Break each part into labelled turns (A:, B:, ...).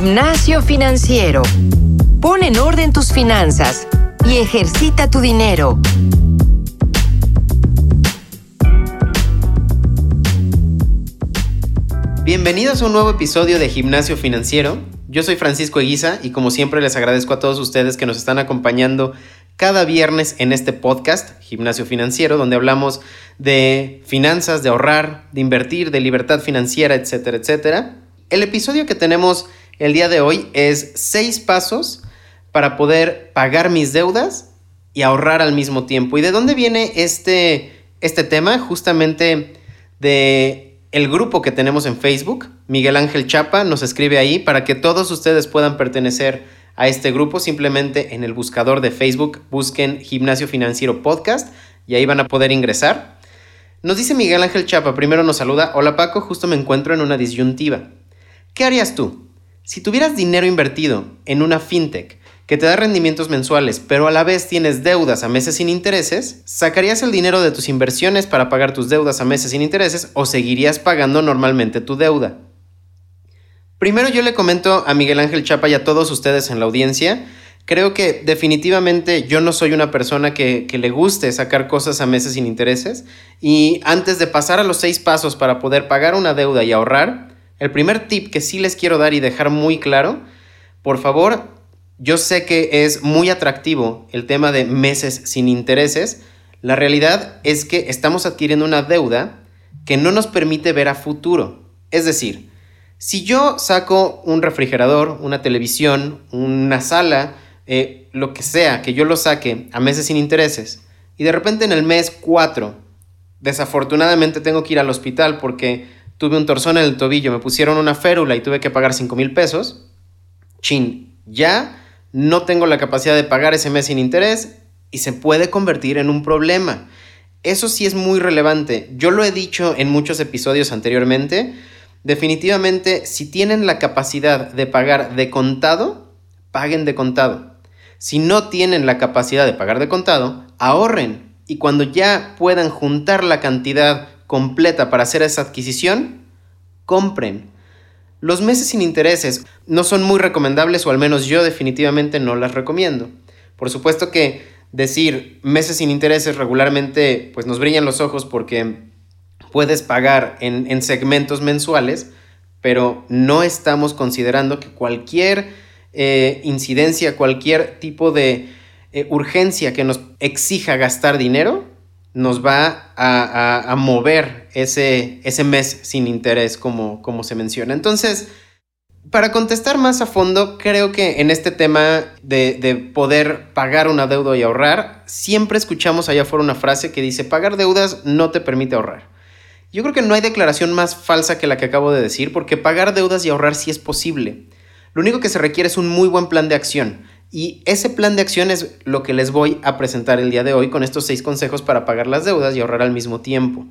A: Gimnasio financiero. Pon en orden tus finanzas y ejercita tu dinero.
B: Bienvenidos a un nuevo episodio de Gimnasio Financiero. Yo soy Francisco Eguiza y como siempre les agradezco a todos ustedes que nos están acompañando cada viernes en este podcast, Gimnasio Financiero, donde hablamos de finanzas, de ahorrar, de invertir, de libertad financiera, etcétera, etcétera. El episodio que tenemos el día de hoy es seis pasos para poder pagar mis deudas y ahorrar al mismo tiempo. ¿Y de dónde viene este, este tema? Justamente de el grupo que tenemos en Facebook. Miguel Ángel Chapa nos escribe ahí para que todos ustedes puedan pertenecer a este grupo. Simplemente en el buscador de Facebook busquen Gimnasio Financiero Podcast y ahí van a poder ingresar. Nos dice Miguel Ángel Chapa, primero nos saluda, hola Paco, justo me encuentro en una disyuntiva. ¿Qué harías tú? Si tuvieras dinero invertido en una fintech que te da rendimientos mensuales, pero a la vez tienes deudas a meses sin intereses, ¿sacarías el dinero de tus inversiones para pagar tus deudas a meses sin intereses o seguirías pagando normalmente tu deuda? Primero yo le comento a Miguel Ángel Chapa y a todos ustedes en la audiencia, creo que definitivamente yo no soy una persona que, que, le guste sacar cosas a meses sin intereses y antes de pasar a los seis pasos para poder pagar una deuda y ahorrar, el primer tip que sí les quiero dar y dejar muy claro, por favor, yo sé que es muy atractivo el tema de meses sin intereses. La realidad es que estamos adquiriendo una deuda que no nos permite ver a futuro. Es decir, si yo saco un refrigerador, una televisión, una sala, eh, lo que sea, que yo lo saque a meses sin intereses, y de repente en el mes 4, desafortunadamente tengo que ir al hospital porque tuve un torzón en el tobillo, me pusieron una férula y tuve que pagar 5 mil pesos, chin, ya no tengo la capacidad de pagar ese mes sin interés y se puede convertir en un problema. Eso sí es muy relevante. Yo lo he dicho en muchos episodios anteriormente. Definitivamente, si tienen la capacidad de pagar de contado, paguen de contado. Si no tienen la capacidad de pagar de contado, ahorren y cuando ya puedan juntar la cantidad completa para hacer esa adquisición, compren. Los meses sin intereses no son muy recomendables o al menos yo definitivamente no las recomiendo. Por supuesto que decir meses sin intereses regularmente pues nos brillan los ojos porque puedes pagar en, segmentos mensuales, pero no estamos considerando que cualquier eh, incidencia, cualquier tipo de eh, urgencia que nos exija gastar dinero, nos va a, mover ese, mes sin interés, como, como se menciona. Entonces, para contestar más a fondo, creo que en este tema de, de, poder pagar una deuda y ahorrar, siempre escuchamos allá afuera una frase que dice, pagar deudas no te permite ahorrar. Yo creo que no hay declaración más falsa que la que acabo de decir, porque pagar deudas y ahorrar sí es posible. Lo único que se requiere es un muy buen plan de acción. Y ese plan de acción es lo que les voy a presentar el día de hoy con estos seis consejos para pagar las deudas y ahorrar al mismo tiempo.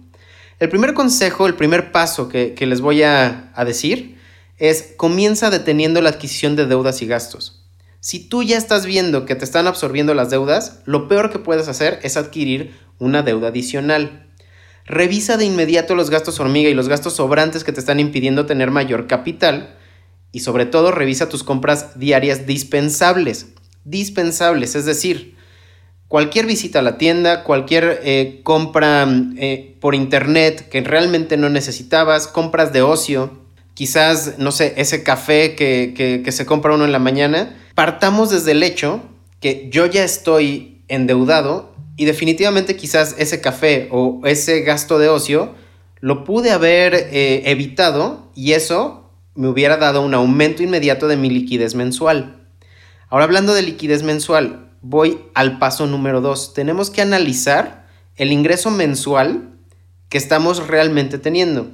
B: El primer consejo, el primer paso que, les voy a, a decir es comienza deteniendo la adquisición de deudas y gastos. Si tú ya estás viendo que te están absorbiendo las deudas, lo peor que puedes hacer es adquirir una deuda adicional. Revisa de inmediato los gastos hormiga y los gastos sobrantes que te están impidiendo tener mayor capital y sobre todo revisa tus compras diarias dispensables. Dispensables, es decir, cualquier visita a la tienda, cualquier eh, compra eh, por internet que realmente no necesitabas, compras de ocio, quizás, no sé, ese café que, que se compra uno en la mañana, partamos desde el hecho que yo ya estoy endeudado y definitivamente quizás ese café o ese gasto de ocio lo pude haber eh, evitado y eso me hubiera dado un aumento inmediato de mi liquidez mensual. Ahora hablando de liquidez mensual, voy al paso número 2. Tenemos que analizar el ingreso mensual que estamos realmente teniendo.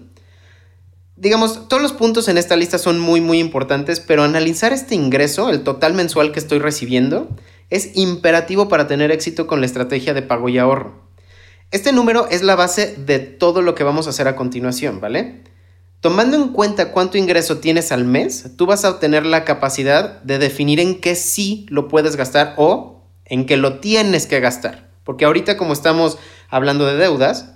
B: Digamos, todos los puntos en esta lista son muy muy importantes, pero analizar este ingreso, el total mensual que estoy recibiendo, es imperativo para tener éxito con la estrategia de pago y ahorro. Este número es la base de todo lo que vamos a hacer a continuación, ¿vale? Tomando en cuenta cuánto ingreso tienes al mes, tú vas a obtener la capacidad de definir en qué sí lo puedes gastar o en qué lo tienes que gastar. Porque ahorita como estamos hablando de deudas,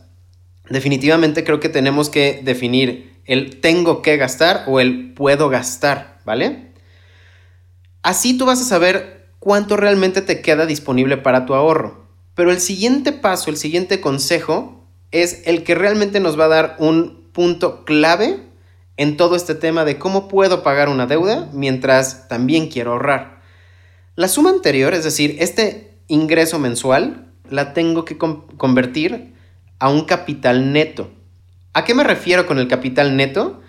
B: definitivamente creo que tenemos que definir el tengo que gastar o el puedo gastar, ¿vale? Así tú vas a saber cuánto realmente te queda disponible para tu ahorro. Pero el siguiente paso, el siguiente consejo es el que realmente nos va a dar un punto clave en todo este tema de cómo puedo pagar una deuda mientras también quiero ahorrar. La suma anterior, es decir, este ingreso mensual, la tengo que convertir a un capital neto. ¿A qué me refiero con el capital neto?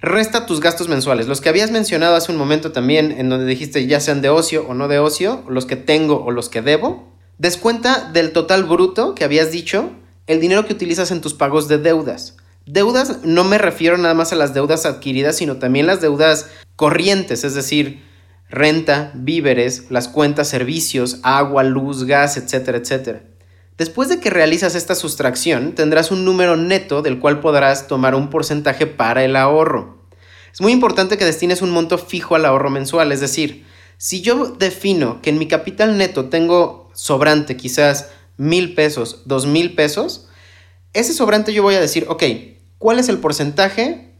B: Resta tus gastos mensuales, los que habías mencionado hace un momento también, en donde dijiste ya sean de ocio o no de ocio, los que tengo o los que debo. Descuenta del total bruto que habías dicho el dinero que utilizas en tus pagos de deudas. Deudas no me refiero nada más a las deudas adquiridas, sino también las deudas corrientes, es decir, renta, víveres, las cuentas, servicios, agua, luz, gas, etcétera, etcétera. Después de que realizas esta sustracción, tendrás un número neto del cual podrás tomar un porcentaje para el ahorro. Es muy importante que destines un monto fijo al ahorro mensual, es decir, si yo defino que en mi capital neto tengo sobrante quizás mil pesos, dos mil pesos, ese sobrante yo voy a decir, ok, ¿cuál es el porcentaje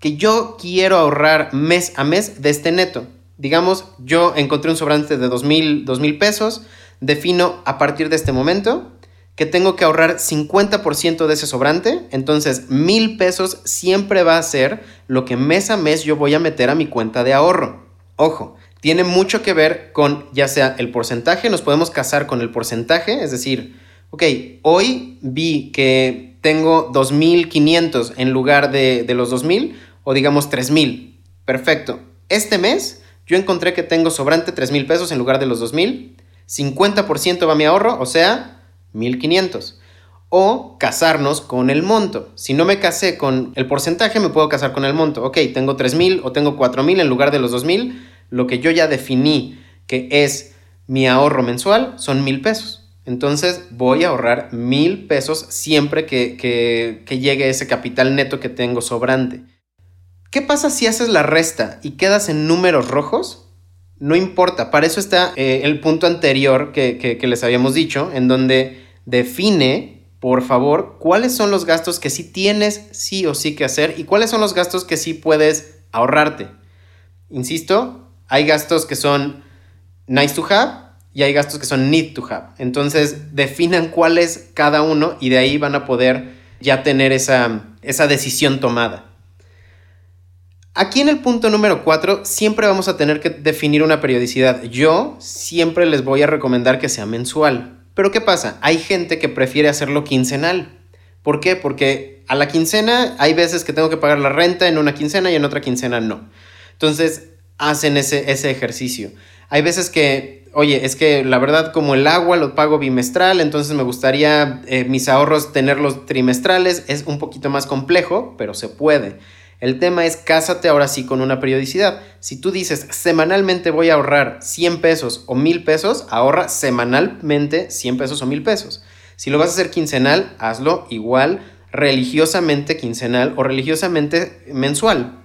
B: que yo quiero ahorrar mes a mes de este neto? Digamos, yo encontré un sobrante de dos mil, dos mil pesos, defino a partir de este momento que tengo que ahorrar 50% de ese sobrante, entonces mil pesos siempre va a ser lo que mes a mes yo voy a meter a mi cuenta de ahorro. Ojo, tiene mucho que ver con ya sea el porcentaje, nos podemos casar con el porcentaje, es decir, ok, hoy vi que tengo 2.500 en lugar de, de los 2.000 o digamos 3.000. Perfecto. Este mes yo encontré que tengo sobrante 3.000 pesos en lugar de los 2.000. 50% va mi ahorro, o sea, 1500. O casarnos con el monto. Si no me casé con el porcentaje, me puedo casar con el monto. Ok, tengo 3000 o tengo 4000 en lugar de los 2000. Lo que yo ya definí que es mi ahorro mensual son 1000 pesos. Entonces voy a ahorrar 1000 pesos siempre que, que, llegue ese capital neto que tengo sobrante. ¿Qué pasa si haces la resta y quedas en números rojos? No importa, para eso está eh, el punto anterior que, les habíamos dicho, en donde define, por favor, cuáles son los gastos que sí tienes sí o sí que hacer y cuáles son los gastos que sí puedes ahorrarte. Insisto, hay gastos que son nice to have y hay gastos que son need to have. Entonces, definan cuál es cada uno y de ahí van a poder ya tener esa, esa decisión tomada. Aquí en el punto número 4 siempre vamos a tener que definir una periodicidad. Yo siempre les voy a recomendar que sea mensual. Pero ¿qué pasa? Hay gente que prefiere hacerlo quincenal. ¿Por qué? Porque a la quincena hay veces que tengo que pagar la renta en una quincena y en otra quincena no. Entonces hacen ese, ese ejercicio. Hay veces que, oye, es que la verdad como el agua lo pago bimestral, entonces me gustaría eh, mis ahorros tenerlos trimestrales. Es un poquito más complejo, pero se puede. El tema es cásate ahora sí con una periodicidad. Si tú dices semanalmente voy a ahorrar 100 pesos o 1000 pesos, ahorra semanalmente 100 pesos o 1000 pesos. Si lo vas a hacer quincenal, hazlo igual religiosamente quincenal o religiosamente mensual.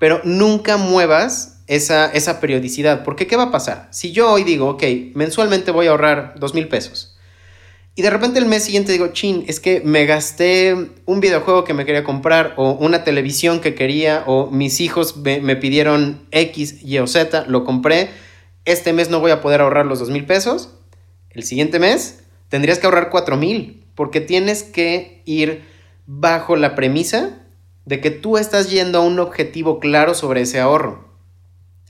B: Pero nunca muevas esa, esa periodicidad, porque ¿qué va a pasar? Si yo hoy digo, ok, mensualmente voy a ahorrar 2000 pesos y de repente el mes siguiente digo, chin, es que me gasté un videojuego que me quería comprar o una televisión que quería o mis hijos me, pidieron X, Y o Z, lo compré. Este mes no voy a poder ahorrar los dos mil pesos. El siguiente mes tendrías que ahorrar cuatro mil porque tienes que ir bajo la premisa de que tú estás yendo a un objetivo claro sobre ese ahorro.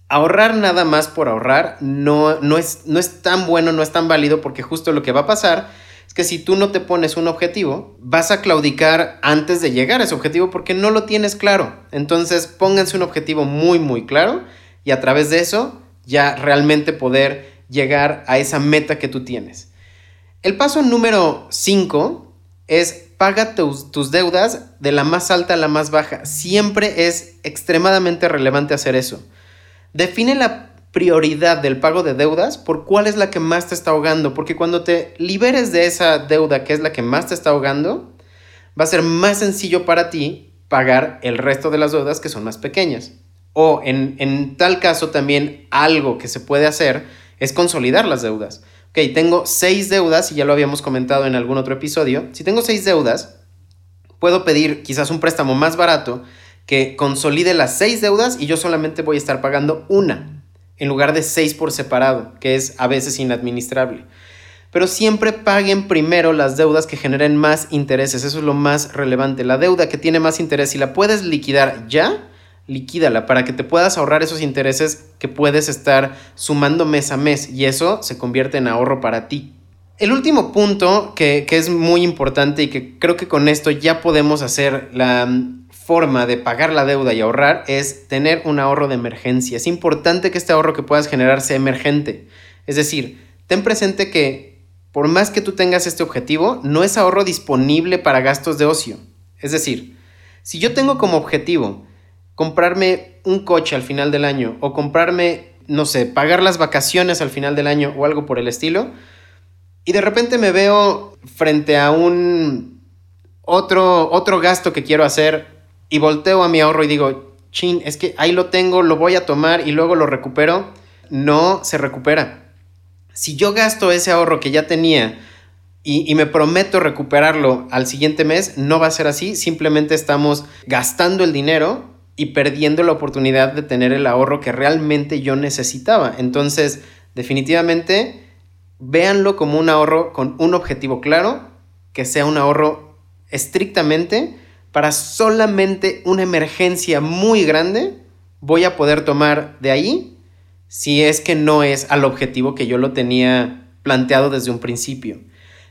B: Ahorrar nada más por ahorrar no, no, es, no es tan bueno, no es tan válido porque justo lo que va a pasar es que si tú no te pones un objetivo, vas a claudicar antes de llegar a ese objetivo porque no lo tienes claro. Entonces pónganse un objetivo muy, muy claro y a través de eso ya realmente poder llegar a esa meta que tú tienes. El paso número 5 es paga tus, tus, deudas de la más alta a la más baja. Siempre es extremadamente relevante hacer eso. Define la prioridad del pago de deudas por cuál es la que más te está ahogando, porque cuando te liberes de esa deuda que es la que más te está ahogando, va a ser más sencillo para ti pagar el resto de las deudas que son más pequeñas. O en, en tal caso también algo que se puede hacer es consolidar las deudas. Ok, tengo seis deudas y ya lo habíamos comentado en algún otro episodio. Si tengo seis deudas, puedo pedir quizás un préstamo más barato que consolide las seis deudas y yo solamente voy a estar pagando una. en lugar de 6 por separado, que es a veces inadministrable. Pero siempre paguen primero las deudas que generen más intereses, eso es lo más relevante. La deuda que tiene más interés, si la puedes liquidar ya, liquídala para que te puedas ahorrar esos intereses que puedes estar sumando mes a mes y eso se convierte en ahorro para ti. El último punto que, que es muy importante y que creo que con esto ya podemos hacer la forma de pagar la deuda y ahorrar es tener un ahorro de emergencia. Es importante que este ahorro que puedas generar sea emergente. Es decir, ten presente que por más que tú tengas este objetivo, no es ahorro disponible para gastos de ocio. Es decir, si yo tengo como objetivo comprarme un coche al final del año o comprarme, no sé, pagar las vacaciones al final del año o algo por el estilo, y de repente me veo frente a un otro, otro gasto que quiero hacer y volteo a mi ahorro y digo, chin, es que ahí lo tengo, lo voy a tomar y luego lo recupero, no se recupera. Si yo gasto ese ahorro que ya tenía y, me prometo recuperarlo al siguiente mes, no va a ser así, simplemente estamos gastando el dinero y perdiendo la oportunidad de tener el ahorro que realmente yo necesitaba. Entonces, definitivamente, véanlo como un ahorro con un objetivo claro, que sea un ahorro estrictamente para solamente una emergencia muy grande, voy a poder tomar de ahí si es que no es al objetivo que yo lo tenía planteado desde un principio.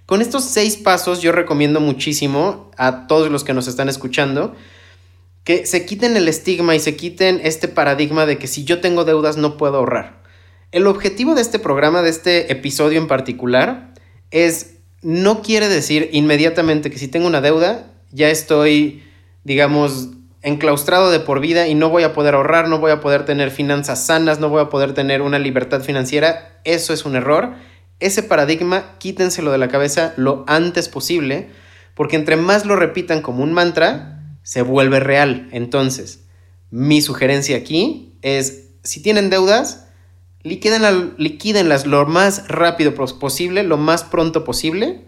B: Con estos seis pasos yo recomiendo muchísimo a todos los que nos están escuchando que se quiten el estigma y se quiten este paradigma de que si yo tengo deudas no puedo ahorrar. El objetivo de este programa, de este episodio en particular, es, no quiere decir inmediatamente que si tengo una deuda, ya estoy, digamos, enclaustrado de por vida y no voy a poder ahorrar, no voy a poder tener finanzas sanas, no voy a poder tener una libertad financiera. Eso es un error. Ese paradigma quítenselo de la cabeza lo antes posible, porque entre más lo repitan como un mantra, se vuelve real. Entonces, mi sugerencia aquí es, si tienen deudas, liquídenlas, lo más rápido posible, lo más pronto posible,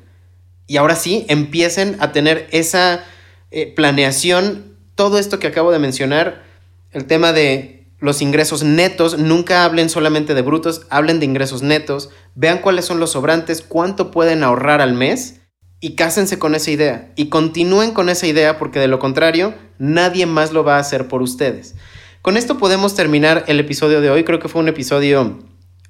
B: y ahora sí, empiecen a tener esa eh, planeación, todo esto que acabo de mencionar, el tema de los ingresos netos, nunca hablen solamente de brutos, hablen de ingresos netos, vean cuáles son los sobrantes, cuánto pueden ahorrar al mes y cásense con esa idea y continúen con esa idea porque de lo contrario nadie más lo va a hacer por ustedes. Con esto podemos terminar el episodio de hoy. Creo que fue un episodio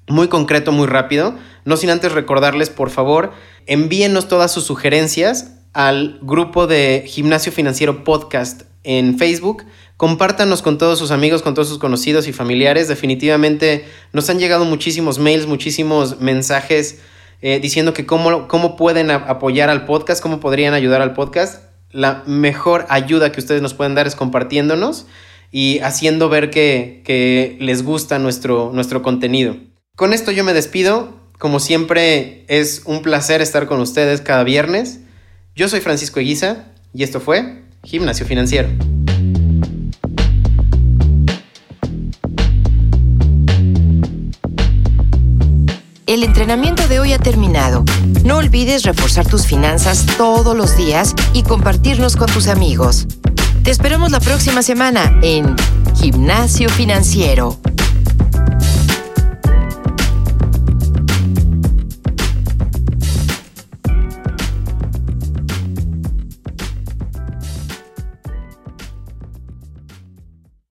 B: muy concreto, muy rápido. No sin antes recordarles, por favor, envíenos todas sus sugerencias al grupo de Gimnasio Financiero Podcast en Facebook. Compártanos con todos sus amigos, con todos sus conocidos y familiares. Definitivamente nos han llegado muchísimos mails, muchísimos mensajes eh, diciendo que cómo, cómo pueden apoyar al podcast, cómo podrían ayudar al podcast. La mejor ayuda que ustedes nos pueden dar es compartiéndonos y haciendo ver que, les gusta nuestro, nuestro contenido. Con esto yo me despido. Como siempre, es un placer estar con ustedes cada viernes. Yo soy Francisco Eguiza y esto fue Gimnasio Financiero.
A: El entrenamiento de hoy ha terminado. No olvides reforzar tus finanzas todos los días y compartirnos con tus amigos. Te esperamos la próxima semana en Gimnasio Financiero.